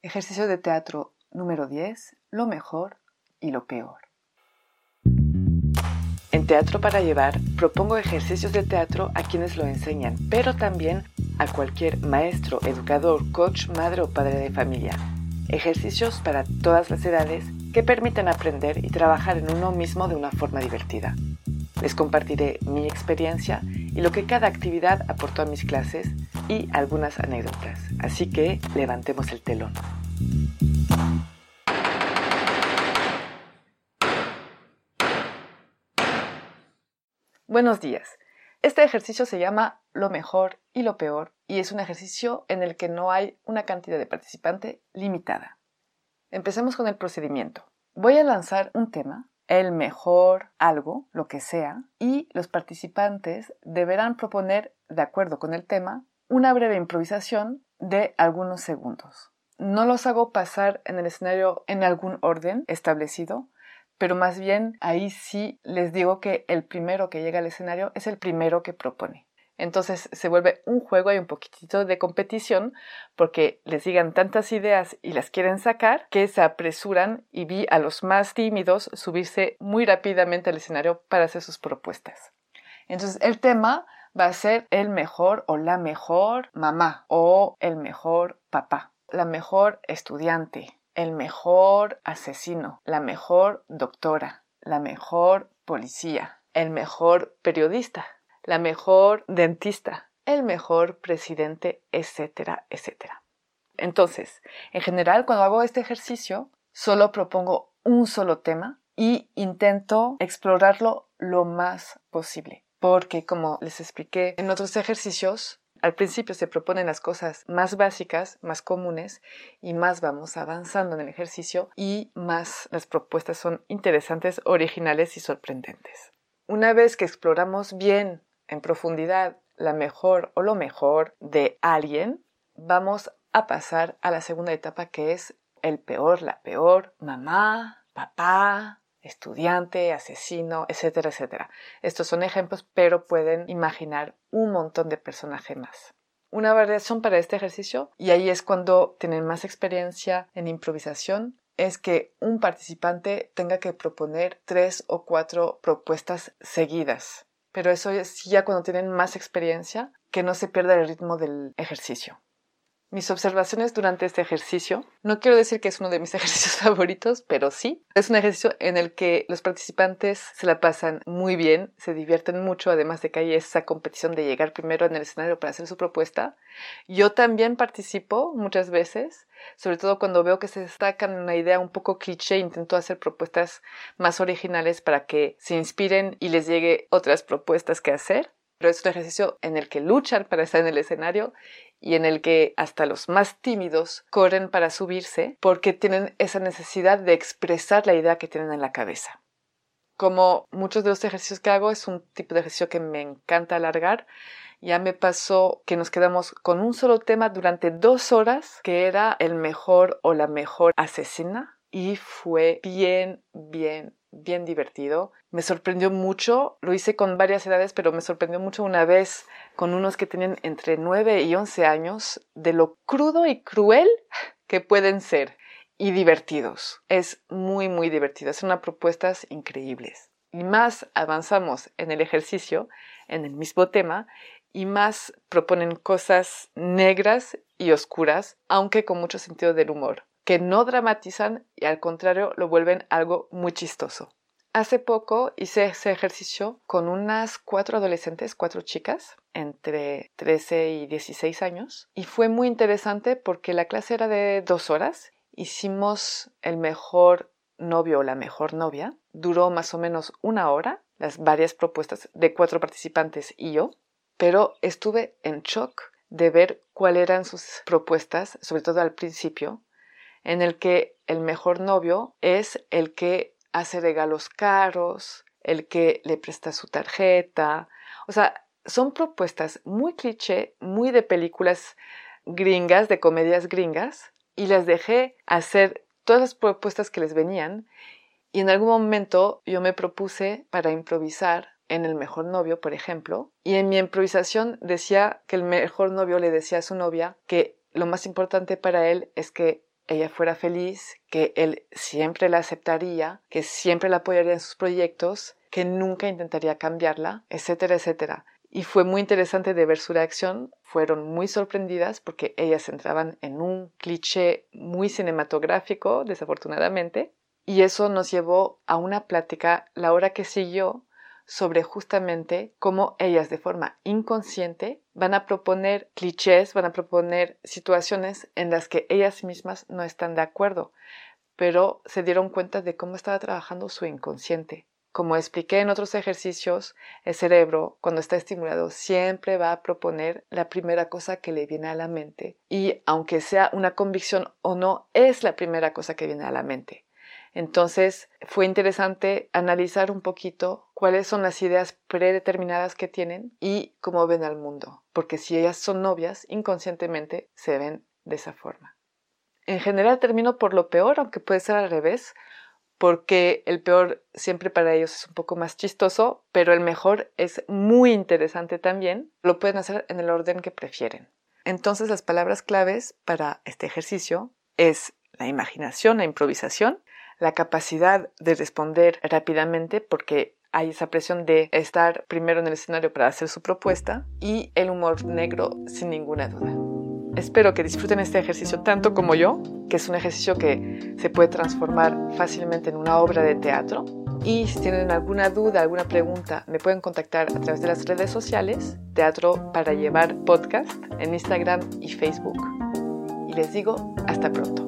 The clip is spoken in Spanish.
Ejercicio de teatro número 10, lo mejor y lo peor. En Teatro para Llevar propongo ejercicios de teatro a quienes lo enseñan, pero también a cualquier maestro, educador, coach, madre o padre de familia. Ejercicios para todas las edades que permiten aprender y trabajar en uno mismo de una forma divertida. Les compartiré mi experiencia y lo que cada actividad aportó a mis clases y algunas anécdotas. Así que levantemos el telón. Buenos días. Este ejercicio se llama lo mejor y lo peor y es un ejercicio en el que no hay una cantidad de participante limitada. Empecemos con el procedimiento. Voy a lanzar un tema, el mejor algo, lo que sea, y los participantes deberán proponer, de acuerdo con el tema, una breve improvisación de algunos segundos. No los hago pasar en el escenario en algún orden establecido, pero más bien ahí sí les digo que el primero que llega al escenario es el primero que propone. Entonces se vuelve un juego y un poquitito de competición porque les digan tantas ideas y las quieren sacar que se apresuran y vi a los más tímidos subirse muy rápidamente al escenario para hacer sus propuestas. Entonces el tema va a ser el mejor o la mejor mamá o el mejor papá, la mejor estudiante, el mejor asesino, la mejor doctora, la mejor policía, el mejor periodista, la mejor dentista, el mejor presidente, etcétera, etcétera. Entonces, en general, cuando hago este ejercicio, solo propongo un solo tema y intento explorarlo lo más posible. Porque, como les expliqué en otros ejercicios, al principio se proponen las cosas más básicas, más comunes, y más vamos avanzando en el ejercicio y más las propuestas son interesantes, originales y sorprendentes. Una vez que exploramos bien, en profundidad, la mejor o lo mejor de alguien, vamos a pasar a la segunda etapa que es el peor, la peor, mamá, papá, estudiante, asesino, etcétera, etcétera. Estos son ejemplos, pero pueden imaginar un montón de personajes más. Una variación para este ejercicio, y ahí es cuando tienen más experiencia en improvisación, es que un participante tenga que proponer tres o cuatro propuestas seguidas. Pero eso es ya cuando tienen más experiencia, que no se pierda el ritmo del ejercicio mis observaciones durante este ejercicio. No quiero decir que es uno de mis ejercicios favoritos, pero sí. Es un ejercicio en el que los participantes se la pasan muy bien, se divierten mucho, además de que hay esa competición de llegar primero en el escenario para hacer su propuesta. Yo también participo muchas veces, sobre todo cuando veo que se destacan una idea un poco cliché, intento hacer propuestas más originales para que se inspiren y les llegue otras propuestas que hacer pero es un ejercicio en el que luchan para estar en el escenario y en el que hasta los más tímidos corren para subirse porque tienen esa necesidad de expresar la idea que tienen en la cabeza. Como muchos de los ejercicios que hago, es un tipo de ejercicio que me encanta alargar. Ya me pasó que nos quedamos con un solo tema durante dos horas, que era el mejor o la mejor asesina, y fue bien, bien, bien divertido. Me sorprendió mucho, lo hice con varias edades, pero me sorprendió mucho una vez con unos que tenían entre 9 y 11 años de lo crudo y cruel que pueden ser y divertidos. Es muy, muy divertido. Son propuestas increíbles. Y más avanzamos en el ejercicio, en el mismo tema, y más proponen cosas negras y oscuras, aunque con mucho sentido del humor que no dramatizan y al contrario lo vuelven algo muy chistoso. Hace poco hice ese ejercicio con unas cuatro adolescentes, cuatro chicas, entre 13 y 16 años, y fue muy interesante porque la clase era de dos horas. Hicimos el mejor novio o la mejor novia. Duró más o menos una hora, las varias propuestas de cuatro participantes y yo, pero estuve en shock de ver cuáles eran sus propuestas, sobre todo al principio, en el que el mejor novio es el que hace regalos caros, el que le presta su tarjeta. O sea, son propuestas muy cliché, muy de películas gringas, de comedias gringas, y les dejé hacer todas las propuestas que les venían. Y en algún momento yo me propuse para improvisar en El mejor novio, por ejemplo, y en mi improvisación decía que el mejor novio le decía a su novia que lo más importante para él es que ella fuera feliz, que él siempre la aceptaría, que siempre la apoyaría en sus proyectos, que nunca intentaría cambiarla, etcétera, etcétera. Y fue muy interesante de ver su reacción. Fueron muy sorprendidas porque ellas entraban en un cliché muy cinematográfico, desafortunadamente. Y eso nos llevó a una plática la hora que siguió sobre justamente cómo ellas de forma inconsciente van a proponer clichés, van a proponer situaciones en las que ellas mismas no están de acuerdo, pero se dieron cuenta de cómo estaba trabajando su inconsciente. Como expliqué en otros ejercicios, el cerebro, cuando está estimulado, siempre va a proponer la primera cosa que le viene a la mente. Y aunque sea una convicción o no, es la primera cosa que viene a la mente. Entonces fue interesante analizar un poquito cuáles son las ideas predeterminadas que tienen y cómo ven al mundo, porque si ellas son novias, inconscientemente se ven de esa forma. En general termino por lo peor, aunque puede ser al revés, porque el peor siempre para ellos es un poco más chistoso, pero el mejor es muy interesante también. Lo pueden hacer en el orden que prefieren. Entonces las palabras claves para este ejercicio es la imaginación, la improvisación, la capacidad de responder rápidamente porque hay esa presión de estar primero en el escenario para hacer su propuesta y el humor negro sin ninguna duda. Espero que disfruten este ejercicio tanto como yo, que es un ejercicio que se puede transformar fácilmente en una obra de teatro. Y si tienen alguna duda, alguna pregunta, me pueden contactar a través de las redes sociales, Teatro para Llevar Podcast, en Instagram y Facebook. Y les digo, hasta pronto.